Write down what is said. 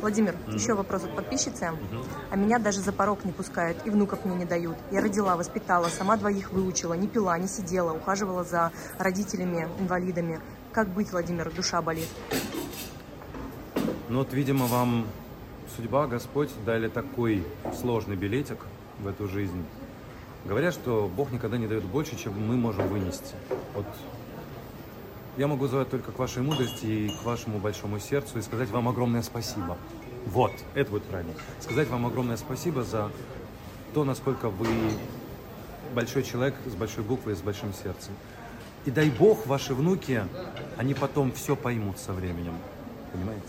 Владимир, еще вопрос от подписчицы. А меня даже за порог не пускают и внуков мне не дают. Я родила, воспитала, сама двоих выучила, не пила, не сидела, ухаживала за родителями, инвалидами. Как быть, Владимир, душа болит? Ну вот, видимо, вам судьба, Господь дали такой сложный билетик в эту жизнь. Говорят, что Бог никогда не дает больше, чем мы можем вынести. Вот я могу звать только к вашей мудрости и к вашему большому сердцу и сказать вам огромное спасибо. Вот, это будет правильно. Сказать вам огромное спасибо за то, насколько вы большой человек с большой буквы и с большим сердцем. И дай Бог, ваши внуки, они потом все поймут со временем. Понимаете?